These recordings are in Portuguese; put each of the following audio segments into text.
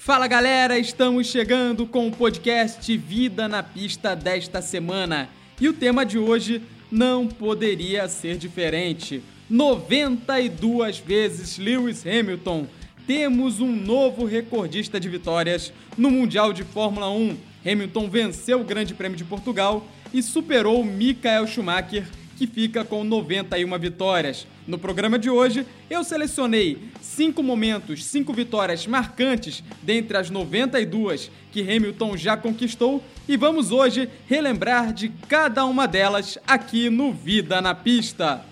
Fala galera, estamos chegando com o podcast Vida na Pista desta semana. E o tema de hoje não poderia ser diferente. 92 vezes Lewis Hamilton. Temos um novo recordista de vitórias no Mundial de Fórmula 1. Hamilton venceu o Grande Prêmio de Portugal e superou Michael Schumacher que fica com 91 vitórias. No programa de hoje, eu selecionei cinco momentos, cinco vitórias marcantes dentre as 92 que Hamilton já conquistou e vamos hoje relembrar de cada uma delas aqui no Vida na Pista.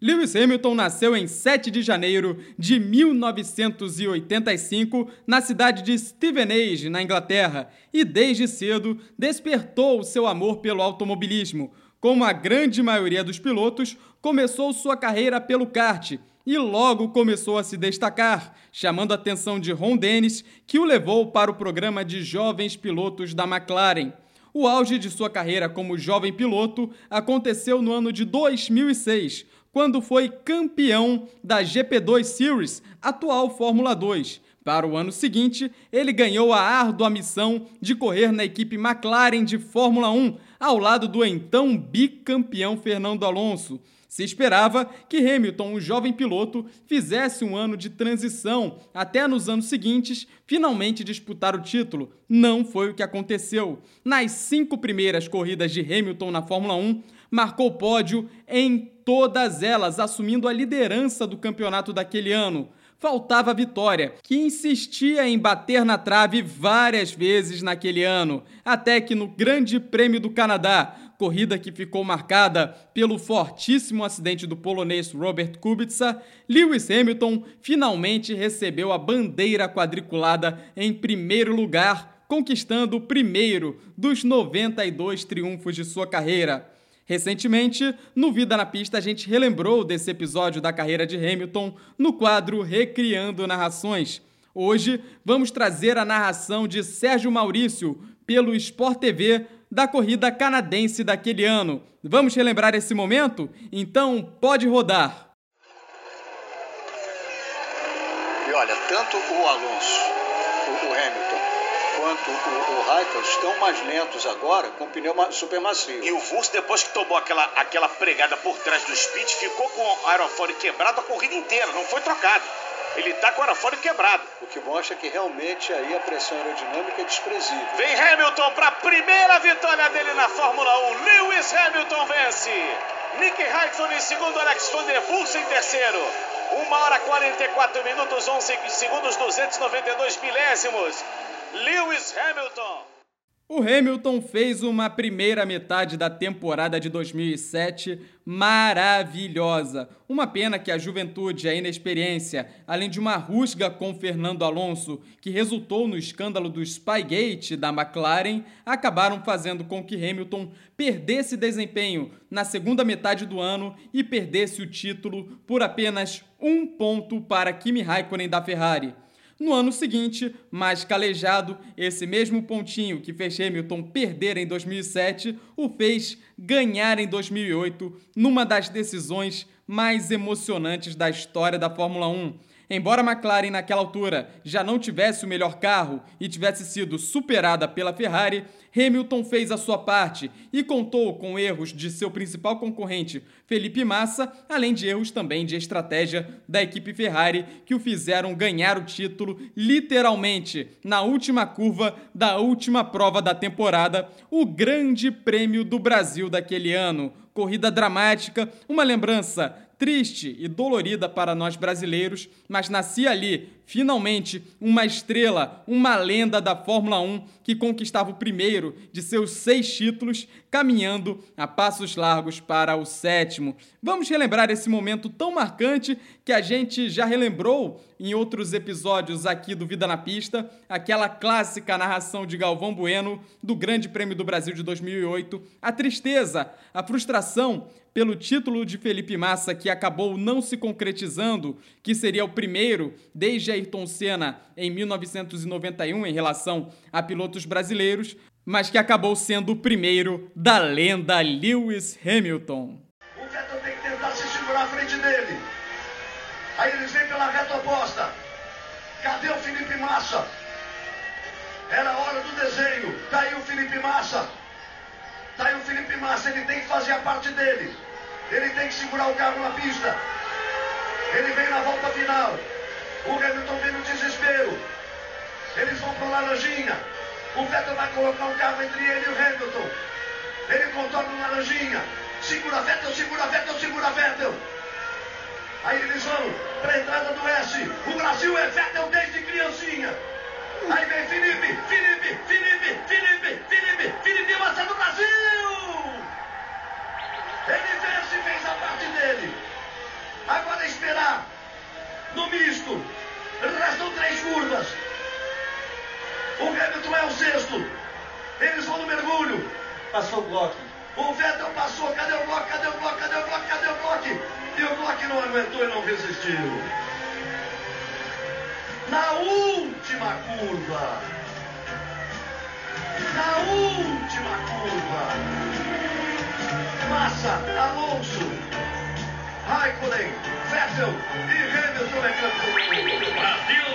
Lewis Hamilton nasceu em 7 de janeiro de 1985 na cidade de Stevenage, na Inglaterra, e desde cedo despertou seu amor pelo automobilismo. Como a grande maioria dos pilotos, começou sua carreira pelo kart e logo começou a se destacar, chamando a atenção de Ron Dennis, que o levou para o programa de jovens pilotos da McLaren. O auge de sua carreira como jovem piloto aconteceu no ano de 2006, quando foi campeão da GP2 Series, atual Fórmula 2. Para o ano seguinte, ele ganhou a árdua missão de correr na equipe McLaren de Fórmula 1, ao lado do então bicampeão Fernando Alonso. Se esperava que Hamilton, um jovem piloto, fizesse um ano de transição até nos anos seguintes finalmente disputar o título. Não foi o que aconteceu. Nas cinco primeiras corridas de Hamilton na Fórmula 1, marcou pódio em todas elas, assumindo a liderança do campeonato daquele ano. Faltava a vitória, que insistia em bater na trave várias vezes naquele ano, até que no Grande Prêmio do Canadá, corrida que ficou marcada pelo fortíssimo acidente do polonês Robert Kubica, Lewis Hamilton finalmente recebeu a bandeira quadriculada em primeiro lugar, conquistando o primeiro dos 92 triunfos de sua carreira. Recentemente, no Vida na Pista, a gente relembrou desse episódio da carreira de Hamilton no quadro Recriando Narrações. Hoje, vamos trazer a narração de Sérgio Maurício pelo Sport TV da corrida canadense daquele ano. Vamos relembrar esse momento? Então, pode rodar. E olha, tanto o Alonso, o, o Raikkonen estão mais lentos agora com o pneu super macio. E o Vurs, depois que tomou aquela, aquela pregada por trás do speed, ficou com o aerofólio quebrado a corrida inteira, não foi trocado. Ele está com o aerofólio quebrado. O que mostra que realmente aí a pressão aerodinâmica é desprezível. Vem Hamilton para a primeira vitória dele na Fórmula 1. Lewis Hamilton vence. Nick Raikkonen em segundo, Alex Van der Vurs em terceiro. 1 hora 44 minutos, 11 segundos, 292 milésimos. Lewis Hamilton. O Hamilton fez uma primeira metade da temporada de 2007 maravilhosa. Uma pena que a juventude, a inexperiência, além de uma rusga com Fernando Alonso, que resultou no escândalo do Spygate da McLaren, acabaram fazendo com que Hamilton perdesse desempenho na segunda metade do ano e perdesse o título por apenas um ponto para Kimi Raikkonen da Ferrari. No ano seguinte, mais calejado, esse mesmo pontinho que fez Hamilton perder em 2007 o fez ganhar em 2008 numa das decisões mais emocionantes da história da Fórmula 1 Embora a McLaren naquela altura já não tivesse o melhor carro e tivesse sido superada pela Ferrari, Hamilton fez a sua parte e contou com erros de seu principal concorrente, Felipe Massa, além de erros também de estratégia da equipe Ferrari que o fizeram ganhar o título literalmente na última curva da última prova da temporada, o Grande Prêmio do Brasil daquele ano. Corrida dramática, uma lembrança triste e dolorida para nós brasileiros, mas nascia ali, finalmente, uma estrela, uma lenda da Fórmula 1 que conquistava o primeiro de seus seis títulos, caminhando a passos largos para o sétimo. Vamos relembrar esse momento tão marcante que a gente já relembrou em outros episódios aqui do Vida na Pista, aquela clássica narração de Galvão Bueno do Grande Prêmio do Brasil de 2008, a tristeza, a frustração pelo título de Felipe Massa que acabou não se concretizando, que seria o primeiro desde Ayrton Senna em 1991 em relação a pilotos brasileiros, mas que acabou sendo o primeiro da lenda Lewis Hamilton. O Vettel tem que tentar se segurar a frente dele. Aí eles vêm pela reta oposta. Cadê o Felipe Massa? Era hora do desenho. Tá aí o Felipe Massa. Tá aí o Felipe Massa. Ele tem que fazer a parte dele. Ele tem que segurar o carro na pista. Ele vem na volta final. O Hamilton vem no desespero. Eles vão para Laranjinha. O Vettel vai colocar um carro entre ele e o Hamilton. Ele contorna o Laranjinha. Segura Vettel, segura Vettel, segura Vettel. Aí eles vão para a entrada do S. O Brasil é Vettel desde criancinha. Aí vem Felipe, Felipe, Felipe, Felipe, Felipe, Felipe Massa do Brasil! Ele vence e fez a parte dele. Agora é esperar no misto. Restam três curvas. O Hamilton é o sexto. Eles vão no mergulho. Passou o bloco. O Vettel passou. Cadê o bloco? Cadê o bloco? Cadê o bloco? Cadê o bloco? E o bloco não aguentou e não resistiu. Na última curva. Na última curva. Massa, Alonso, Raikkonen, Vettel e Hamilton é campeão. Brasil!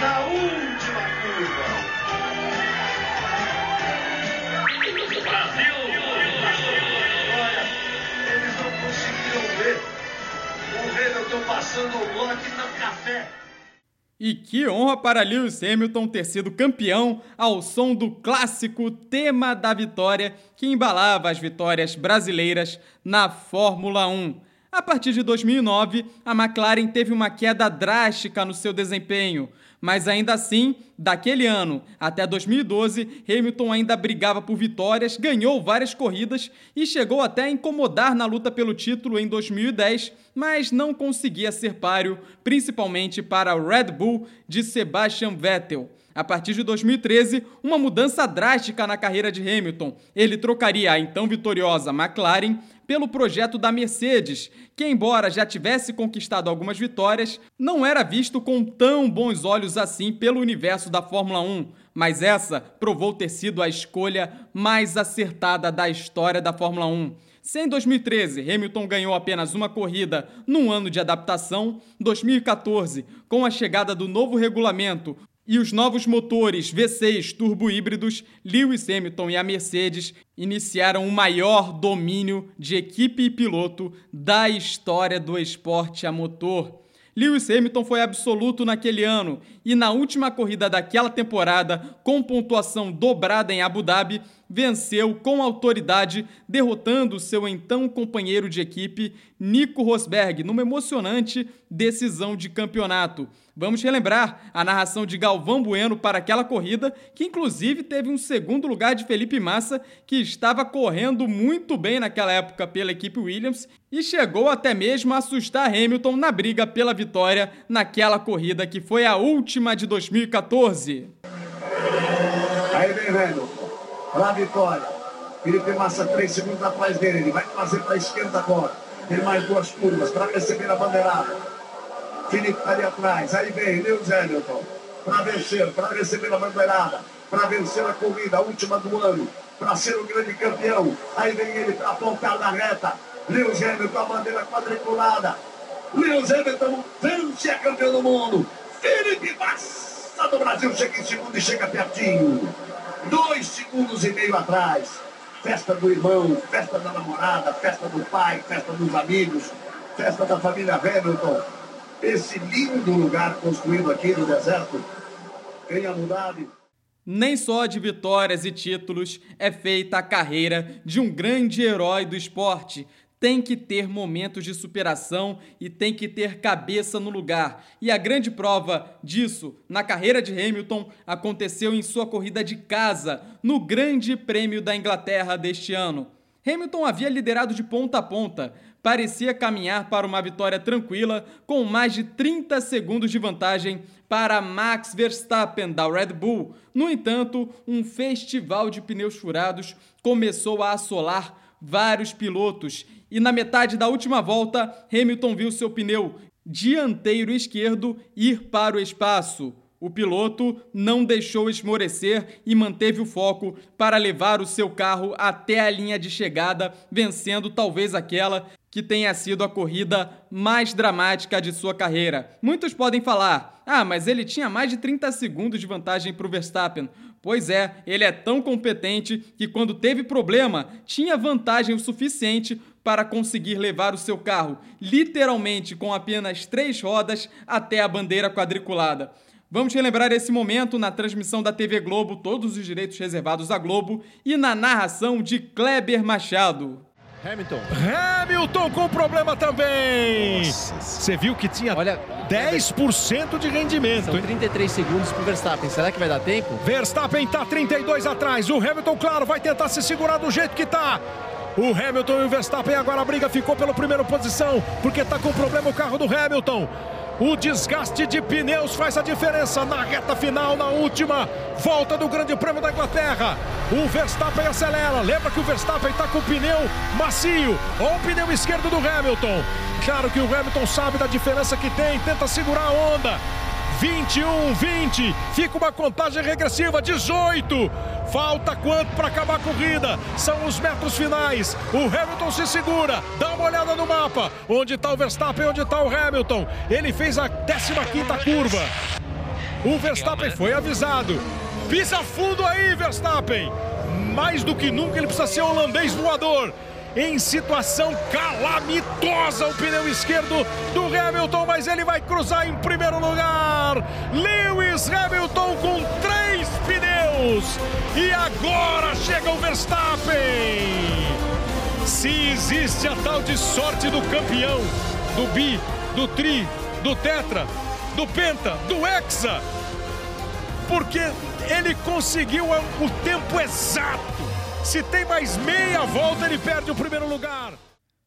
Na última curva. Brasil! Olha, eles não conseguiram ver o Hamilton passando o bloco no café. E que honra para Lewis Hamilton ter sido campeão ao som do clássico tema da vitória que embalava as vitórias brasileiras na Fórmula 1. A partir de 2009, a McLaren teve uma queda drástica no seu desempenho, mas ainda assim, daquele ano até 2012, Hamilton ainda brigava por vitórias, ganhou várias corridas e chegou até a incomodar na luta pelo título em 2010, mas não conseguia ser páreo, principalmente para o Red Bull de Sebastian Vettel. A partir de 2013, uma mudança drástica na carreira de Hamilton. Ele trocaria a então vitoriosa McLaren pelo projeto da Mercedes, que, embora já tivesse conquistado algumas vitórias, não era visto com tão bons olhos assim pelo universo da Fórmula 1. Mas essa provou ter sido a escolha mais acertada da história da Fórmula 1. Se em 2013 Hamilton ganhou apenas uma corrida num ano de adaptação, 2014, com a chegada do novo regulamento, e os novos motores V6 turbo híbridos, Lewis Hamilton e a Mercedes iniciaram o maior domínio de equipe e piloto da história do esporte a motor. Lewis Hamilton foi absoluto naquele ano e na última corrida daquela temporada, com pontuação dobrada em Abu Dhabi, venceu com autoridade, derrotando seu então companheiro de equipe, Nico Rosberg, numa emocionante decisão de campeonato. Vamos relembrar a narração de Galvão Bueno para aquela corrida, que inclusive teve um segundo lugar de Felipe Massa, que estava correndo muito bem naquela época pela equipe Williams e chegou até mesmo a assustar Hamilton na briga pela vitória naquela corrida que foi a última de 2014. Aí vem Hamilton, para a vitória. Felipe Massa, três segundos atrás dele, ele vai fazer para a esquerda agora. Tem mais duas curvas para receber a bandeirada. Felipe está ali atrás. Aí vem Lewis Hamilton para vencer, para receber a bandeirada, para vencer a corrida, a última do ano, para ser o grande campeão. Aí vem ele para apontar na reta. Lewis Hamilton, a bandeira quadriculada. Lewis Hamilton vence a campeão do mundo. Felipe Massa do Brasil chega em segundo e chega pertinho. Dois segundos e meio atrás. Festa do irmão, festa da namorada, festa do pai, festa dos amigos, festa da família Hamilton esse lindo lugar construído aqui no deserto em Abu Dhabi. Nem só de vitórias e títulos é feita a carreira de um grande herói do esporte. Tem que ter momentos de superação e tem que ter cabeça no lugar. E a grande prova disso na carreira de Hamilton aconteceu em sua corrida de casa, no Grande Prêmio da Inglaterra deste ano. Hamilton havia liderado de ponta a ponta, parecia caminhar para uma vitória tranquila, com mais de 30 segundos de vantagem para Max Verstappen da Red Bull. No entanto, um festival de pneus furados começou a assolar vários pilotos e na metade da última volta, Hamilton viu seu pneu dianteiro esquerdo ir para o espaço. O piloto não deixou esmorecer e manteve o foco para levar o seu carro até a linha de chegada, vencendo talvez aquela que tenha sido a corrida mais dramática de sua carreira. Muitos podem falar: ah, mas ele tinha mais de 30 segundos de vantagem para o Verstappen. Pois é, ele é tão competente que, quando teve problema, tinha vantagem o suficiente para conseguir levar o seu carro, literalmente com apenas três rodas, até a bandeira quadriculada. Vamos relembrar esse momento na transmissão da TV Globo, todos os direitos reservados à Globo, e na narração de Kleber Machado. Hamilton. Hamilton com problema também. Você viu que tinha Olha, 10% de rendimento. São 33 segundos para o Verstappen. Será que vai dar tempo? Verstappen está 32 atrás. O Hamilton, claro, vai tentar se segurar do jeito que está. O Hamilton e o Verstappen agora a briga ficou pela primeira posição, porque está com problema o carro do Hamilton. O desgaste de pneus faz a diferença na reta final, na última volta do Grande Prêmio da Inglaterra. O Verstappen acelera. Lembra que o Verstappen está com o pneu macio. Ou o pneu esquerdo do Hamilton. Claro que o Hamilton sabe da diferença que tem, tenta segurar a onda. 21, 20, fica uma contagem regressiva, 18. Falta quanto para acabar a corrida? São os metros finais. O Hamilton se segura, dá uma olhada no mapa. Onde está o Verstappen, onde está o Hamilton? Ele fez a 15 curva. O Verstappen foi avisado. Pisa fundo aí, Verstappen. Mais do que nunca ele precisa ser holandês voador em situação calamitosa o pneu esquerdo do Hamilton, mas ele vai cruzar em primeiro lugar. Lewis Hamilton com três pneus e agora chega o Verstappen. Se existe a tal de sorte do campeão, do bi, do tri, do tetra, do penta, do hexa, porque ele conseguiu o tempo exato se tem mais meia volta, ele perde o primeiro lugar.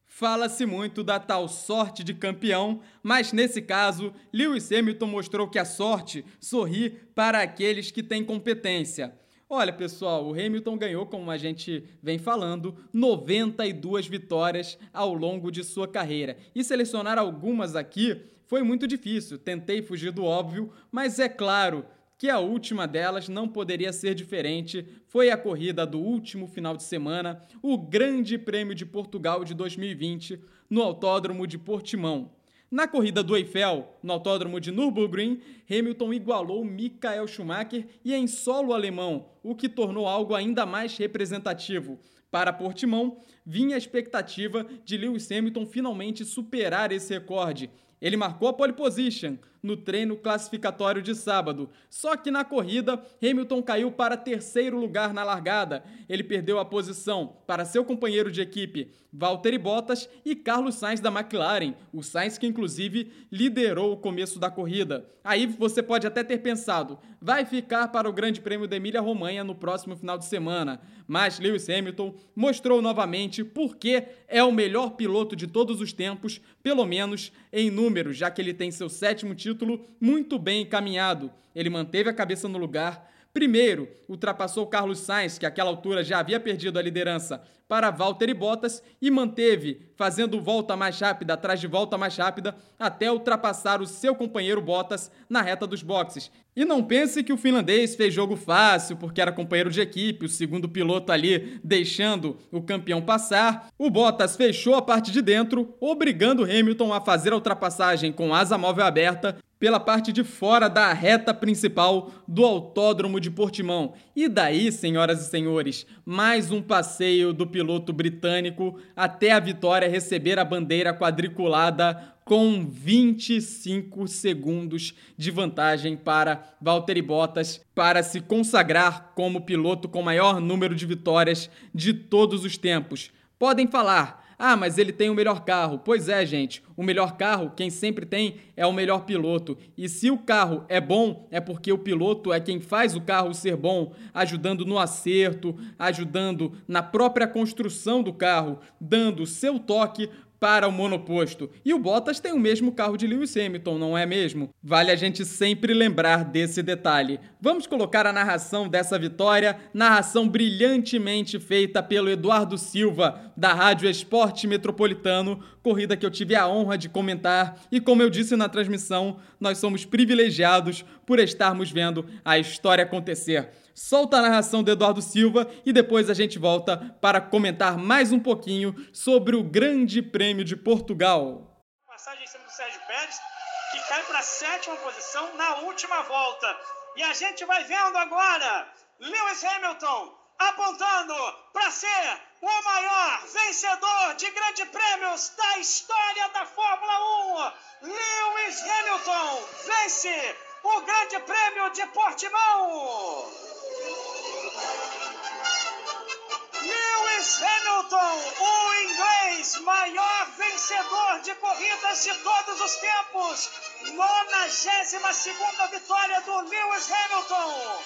Fala-se muito da tal sorte de campeão, mas nesse caso, Lewis Hamilton mostrou que a sorte sorri para aqueles que têm competência. Olha, pessoal, o Hamilton ganhou, como a gente vem falando, 92 vitórias ao longo de sua carreira. E selecionar algumas aqui foi muito difícil. Tentei fugir do óbvio, mas é claro, que a última delas não poderia ser diferente, foi a corrida do último final de semana, o Grande Prêmio de Portugal de 2020, no Autódromo de Portimão. Na corrida do Eiffel, no Autódromo de Nürburgring, Hamilton igualou Michael Schumacher e em solo alemão, o que tornou algo ainda mais representativo. Para Portimão, vinha a expectativa de Lewis Hamilton finalmente superar esse recorde. Ele marcou a pole position, no treino classificatório de sábado. Só que na corrida, Hamilton caiu para terceiro lugar na largada. Ele perdeu a posição para seu companheiro de equipe, Valtteri Bottas, e Carlos Sainz da McLaren, o Sainz que inclusive liderou o começo da corrida. Aí você pode até ter pensado, vai ficar para o Grande Prêmio da Emília-Romanha no próximo final de semana. Mas Lewis Hamilton mostrou novamente por que é o melhor piloto de todos os tempos, pelo menos em números, já que ele tem seu sétimo título título muito bem encaminhado. Ele manteve a cabeça no lugar. Primeiro, ultrapassou Carlos Sainz, que àquela altura já havia perdido a liderança, para Valtteri Bottas e manteve, fazendo volta mais rápida atrás de volta mais rápida, até ultrapassar o seu companheiro Bottas na reta dos boxes. E não pense que o finlandês fez jogo fácil porque era companheiro de equipe, o segundo piloto ali deixando o campeão passar. O Bottas fechou a parte de dentro, obrigando Hamilton a fazer a ultrapassagem com asa móvel aberta pela parte de fora da reta principal do Autódromo de Portimão. E daí, senhoras e senhores, mais um passeio do piloto britânico até a vitória receber a bandeira quadriculada com 25 segundos de vantagem para Valtteri Bottas para se consagrar como piloto com maior número de vitórias de todos os tempos. Podem falar, ah, mas ele tem o melhor carro. Pois é, gente. O melhor carro, quem sempre tem, é o melhor piloto. E se o carro é bom, é porque o piloto é quem faz o carro ser bom, ajudando no acerto, ajudando na própria construção do carro, dando seu toque para o monoposto. E o Bottas tem o mesmo carro de Lewis Hamilton, não é mesmo? Vale a gente sempre lembrar desse detalhe. Vamos colocar a narração dessa vitória, narração brilhantemente feita pelo Eduardo Silva, da Rádio Esporte Metropolitano, corrida que eu tive a honra de comentar. E como eu disse na transmissão, nós somos privilegiados por estarmos vendo a história acontecer solta a narração do Eduardo Silva e depois a gente volta para comentar mais um pouquinho sobre o Grande Prêmio de Portugal. Passagem em cima do Sérgio Pérez, que cai para a sétima posição na última volta. E a gente vai vendo agora Lewis Hamilton apontando para ser o maior vencedor de grandes prêmios da história da Fórmula 1. Lewis Hamilton vence o Grande Prêmio de Portimão. Lewis Hamilton, o inglês maior vencedor de corridas de todos os tempos. 92 vitória do Lewis Hamilton.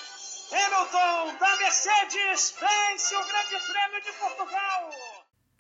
Hamilton da Mercedes vence o Grande Prêmio de Portugal.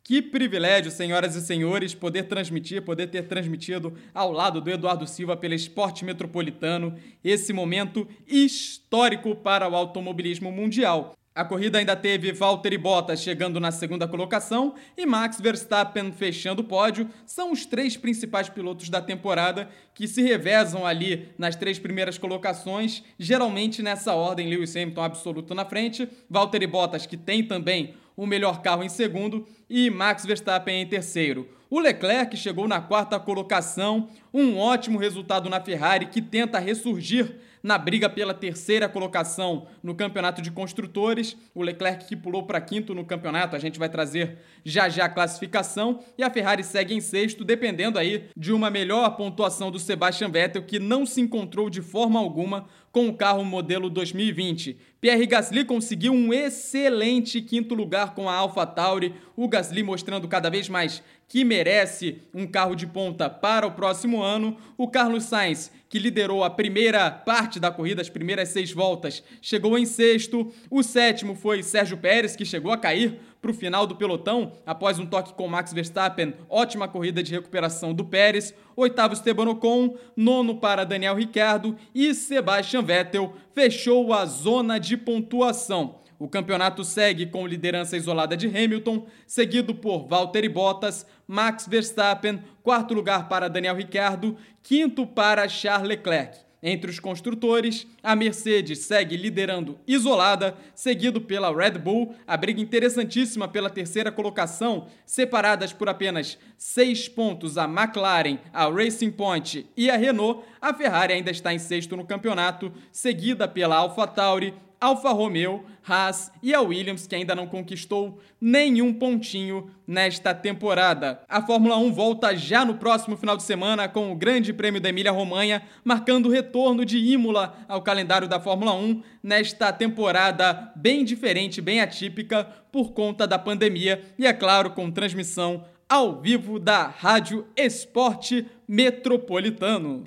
Que privilégio, senhoras e senhores, poder transmitir, poder ter transmitido ao lado do Eduardo Silva pelo Esporte Metropolitano esse momento histórico para o automobilismo mundial. A corrida ainda teve Valtteri Bottas chegando na segunda colocação e Max Verstappen fechando o pódio. São os três principais pilotos da temporada que se revezam ali nas três primeiras colocações, geralmente nessa ordem: Lewis Hamilton absoluto na frente, Valtteri Bottas que tem também o melhor carro em segundo e Max Verstappen em terceiro. O Leclerc chegou na quarta colocação, um ótimo resultado na Ferrari que tenta ressurgir na briga pela terceira colocação no campeonato de construtores. O Leclerc que pulou para quinto no campeonato, a gente vai trazer já já a classificação. E a Ferrari segue em sexto, dependendo aí de uma melhor pontuação do Sebastian Vettel, que não se encontrou de forma alguma com o carro modelo 2020. Pierre Gasly conseguiu um excelente quinto lugar com a AlphaTauri, o Gasly mostrando cada vez mais que merece um carro de ponta para o próximo ano. O Carlos Sainz, que liderou a primeira parte da corrida, as primeiras seis voltas, chegou em sexto. O sétimo foi Sérgio Pérez, que chegou a cair para o final do pelotão após um toque com Max Verstappen. Ótima corrida de recuperação do Pérez. Oitavo Esteban Ocon, nono para Daniel Ricciardo e Sebastian Vettel fechou a zona de pontuação. O campeonato segue com liderança isolada de Hamilton, seguido por Valtteri Bottas, Max Verstappen, quarto lugar para Daniel Ricciardo, quinto para Charles Leclerc. Entre os construtores, a Mercedes segue liderando isolada, seguido pela Red Bull, a briga interessantíssima pela terceira colocação, separadas por apenas seis pontos a McLaren, a Racing Point e a Renault. A Ferrari ainda está em sexto no campeonato, seguida pela AlphaTauri, Alfa Romeo, Haas e a Williams, que ainda não conquistou nenhum pontinho nesta temporada. A Fórmula 1 volta já no próximo final de semana com o Grande Prêmio da Emília-Romanha, marcando o retorno de Imola ao calendário da Fórmula 1 nesta temporada bem diferente, bem atípica por conta da pandemia e, é claro, com transmissão ao vivo da Rádio Esporte Metropolitano.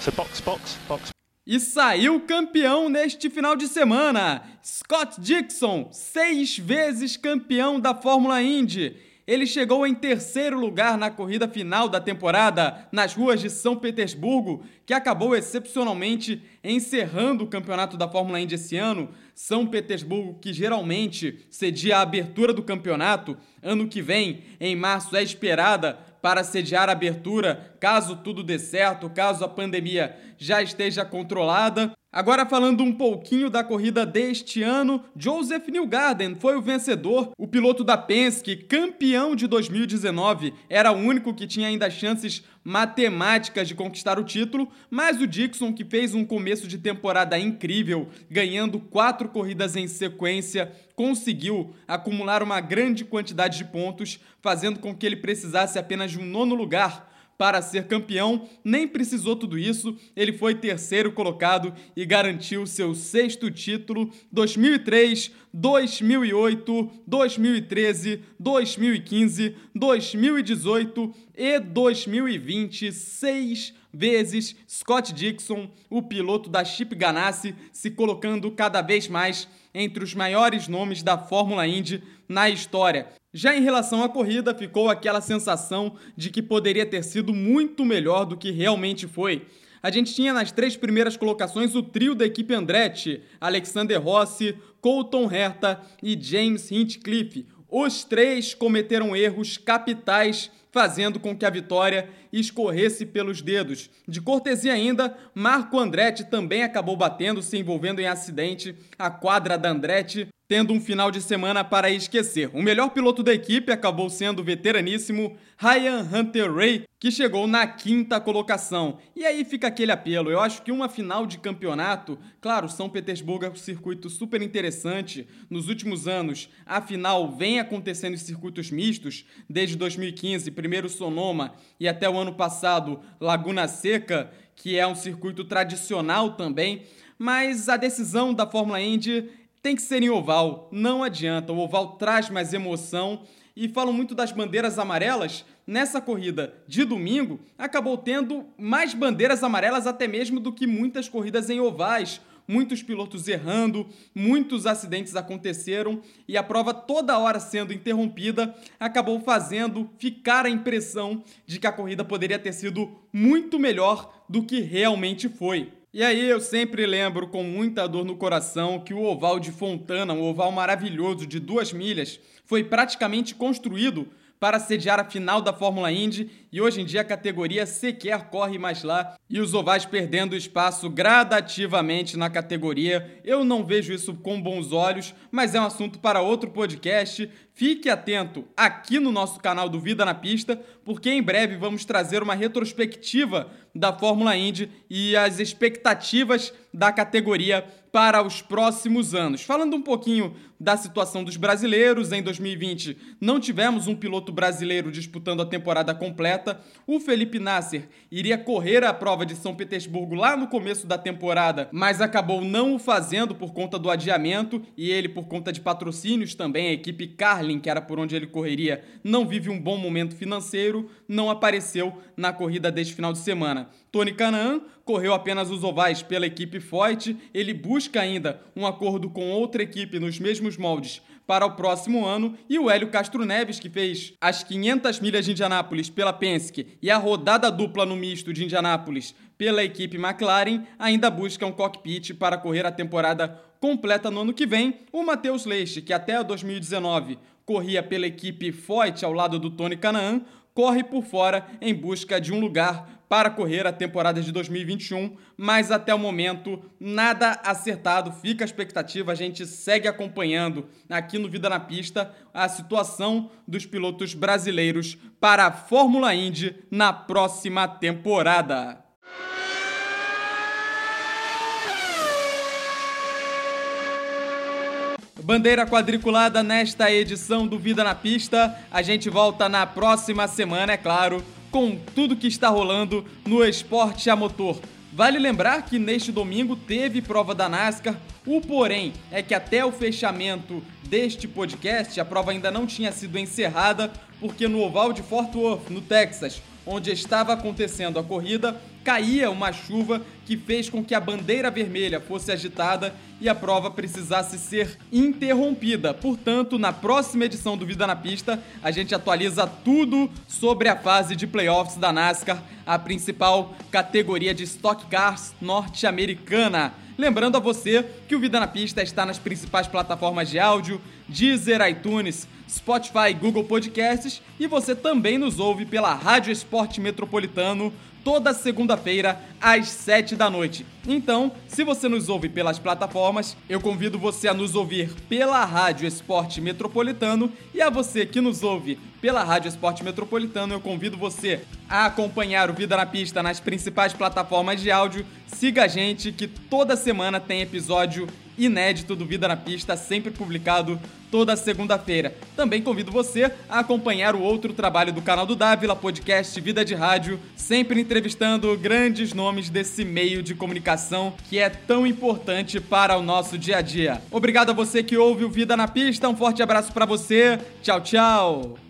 So box, box, box. E saiu campeão neste final de semana. Scott Dixon, seis vezes campeão da Fórmula Indy. Ele chegou em terceiro lugar na corrida final da temporada nas ruas de São Petersburgo, que acabou excepcionalmente encerrando o campeonato da Fórmula Indy esse ano. São Petersburgo, que geralmente cedia a abertura do campeonato, ano que vem, em março, é esperada para sediar a abertura, caso tudo dê certo, caso a pandemia já esteja controlada. Agora falando um pouquinho da corrida deste ano, Joseph Newgarden foi o vencedor, o piloto da Penske, campeão de 2019, era o único que tinha ainda chances matemáticas de conquistar o título, mas o Dixon, que fez um começo de temporada incrível, ganhando quatro corridas em sequência, conseguiu acumular uma grande quantidade de pontos, fazendo com que ele precisasse apenas de um nono lugar para ser campeão, nem precisou tudo isso, ele foi terceiro colocado e garantiu seu sexto título 2003, 2008, 2013, 2015, 2018 e 2020, seis vezes Scott Dixon, o piloto da Chip Ganassi, se colocando cada vez mais entre os maiores nomes da Fórmula Indy na história. Já em relação à corrida, ficou aquela sensação de que poderia ter sido muito melhor do que realmente foi. A gente tinha nas três primeiras colocações o trio da equipe Andretti, Alexander Rossi, Colton Herta e James Hinchcliffe. Os três cometeram erros capitais fazendo com que a vitória escorresse pelos dedos. De cortesia ainda, Marco Andretti também acabou batendo, se envolvendo em acidente. A quadra da Andretti tendo um final de semana para esquecer. O melhor piloto da equipe acabou sendo o veteraníssimo Ryan Hunter Ray, que chegou na quinta colocação. E aí fica aquele apelo. Eu acho que uma final de campeonato, claro, São Petersburgo é um circuito super interessante. Nos últimos anos, a final vem acontecendo em circuitos mistos, desde 2015, primeiro Sonoma e até o ano passado Laguna Seca, que é um circuito tradicional também. Mas a decisão da Fórmula Indy tem que ser em oval, não adianta. O oval traz mais emoção e falam muito das bandeiras amarelas. Nessa corrida de domingo, acabou tendo mais bandeiras amarelas até mesmo do que muitas corridas em ovais. Muitos pilotos errando, muitos acidentes aconteceram e a prova toda hora sendo interrompida acabou fazendo ficar a impressão de que a corrida poderia ter sido muito melhor do que realmente foi. E aí eu sempre lembro com muita dor no coração que o oval de Fontana, um oval maravilhoso de duas milhas, foi praticamente construído para sediar a final da Fórmula Indy e hoje em dia a categoria sequer corre mais lá e os ovais perdendo espaço gradativamente na categoria. Eu não vejo isso com bons olhos, mas é um assunto para outro podcast. Fique atento aqui no nosso canal do Vida na Pista, porque em breve vamos trazer uma retrospectiva da Fórmula Indy e as expectativas da categoria para os próximos anos. Falando um pouquinho da situação dos brasileiros, em 2020 não tivemos um piloto brasileiro disputando a temporada completa. O Felipe Nasser iria correr a prova de São Petersburgo lá no começo da temporada, mas acabou não o fazendo por conta do adiamento e ele por conta de patrocínios também, a equipe Carlin, que era por onde ele correria, não vive um bom momento financeiro, não apareceu na corrida deste final de semana. Tony Canaan correu apenas os ovais pela equipe Foyt, ele busca ainda um acordo com outra equipe nos mesmos moldes para o próximo ano e o Hélio Castro Neves, que fez as 500 milhas de Indianápolis pela Penske e a rodada dupla no misto de Indianápolis pela equipe McLaren, ainda busca um cockpit para correr a temporada completa no ano que vem. O Matheus Leite, que até 2019 corria pela equipe Foyt ao lado do Tony Canaan, corre por fora em busca de um lugar para correr a temporada de 2021, mas até o momento nada acertado. Fica a expectativa, a gente segue acompanhando aqui no Vida na Pista a situação dos pilotos brasileiros para a Fórmula Indy na próxima temporada. Bandeira quadriculada nesta edição do Vida na Pista. A gente volta na próxima semana, é claro, com tudo que está rolando no esporte a motor. Vale lembrar que neste domingo teve prova da NASCAR. O porém é que até o fechamento deste podcast a prova ainda não tinha sido encerrada, porque no oval de Fort Worth, no Texas, onde estava acontecendo a corrida, caía uma chuva que fez com que a bandeira vermelha fosse agitada e a prova precisasse ser interrompida. Portanto, na próxima edição do Vida na Pista, a gente atualiza tudo sobre a fase de playoffs da NASCAR, a principal categoria de Stock Cars norte-americana. Lembrando a você que o Vida na Pista está nas principais plataformas de áudio, Deezer, iTunes, Spotify, Google Podcasts e você também nos ouve pela Rádio Esporte Metropolitano toda segunda-feira às 7 da noite. Então, se você nos ouve pelas plataformas, eu convido você a nos ouvir pela Rádio Esporte Metropolitano e a você que nos ouve pela Rádio Esporte Metropolitano, eu convido você a acompanhar o Vida na Pista nas principais plataformas de áudio. Siga a gente que toda semana tem episódio inédito do Vida na Pista, sempre publicado toda segunda-feira. Também convido você a acompanhar o outro trabalho do canal do Dávila, podcast Vida de Rádio, sempre entrevistando grandes nomes desse meio de comunicação que é tão importante para o nosso dia a dia. Obrigado a você que ouve o Vida na Pista, um forte abraço para você. Tchau, tchau.